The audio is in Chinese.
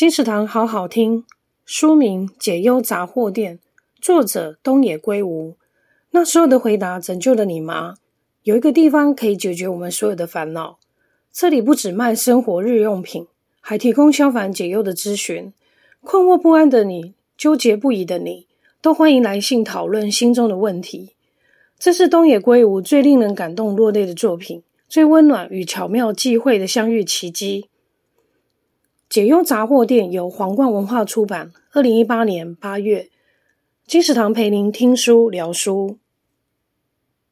金石堂好好听，书名《解忧杂货店》，作者东野圭吾。那所有的回答拯救了你吗？有一个地方可以解决我们所有的烦恼。这里不只卖生活日用品，还提供消烦解忧的咨询。困惑不安的你，纠结不已的你，都欢迎来信讨论心中的问题。这是东野圭吾最令人感动落泪的作品，最温暖与巧妙际会的相遇奇迹。解忧杂货店由皇冠文化出版，二零一八年八月。金石堂陪您听书聊书。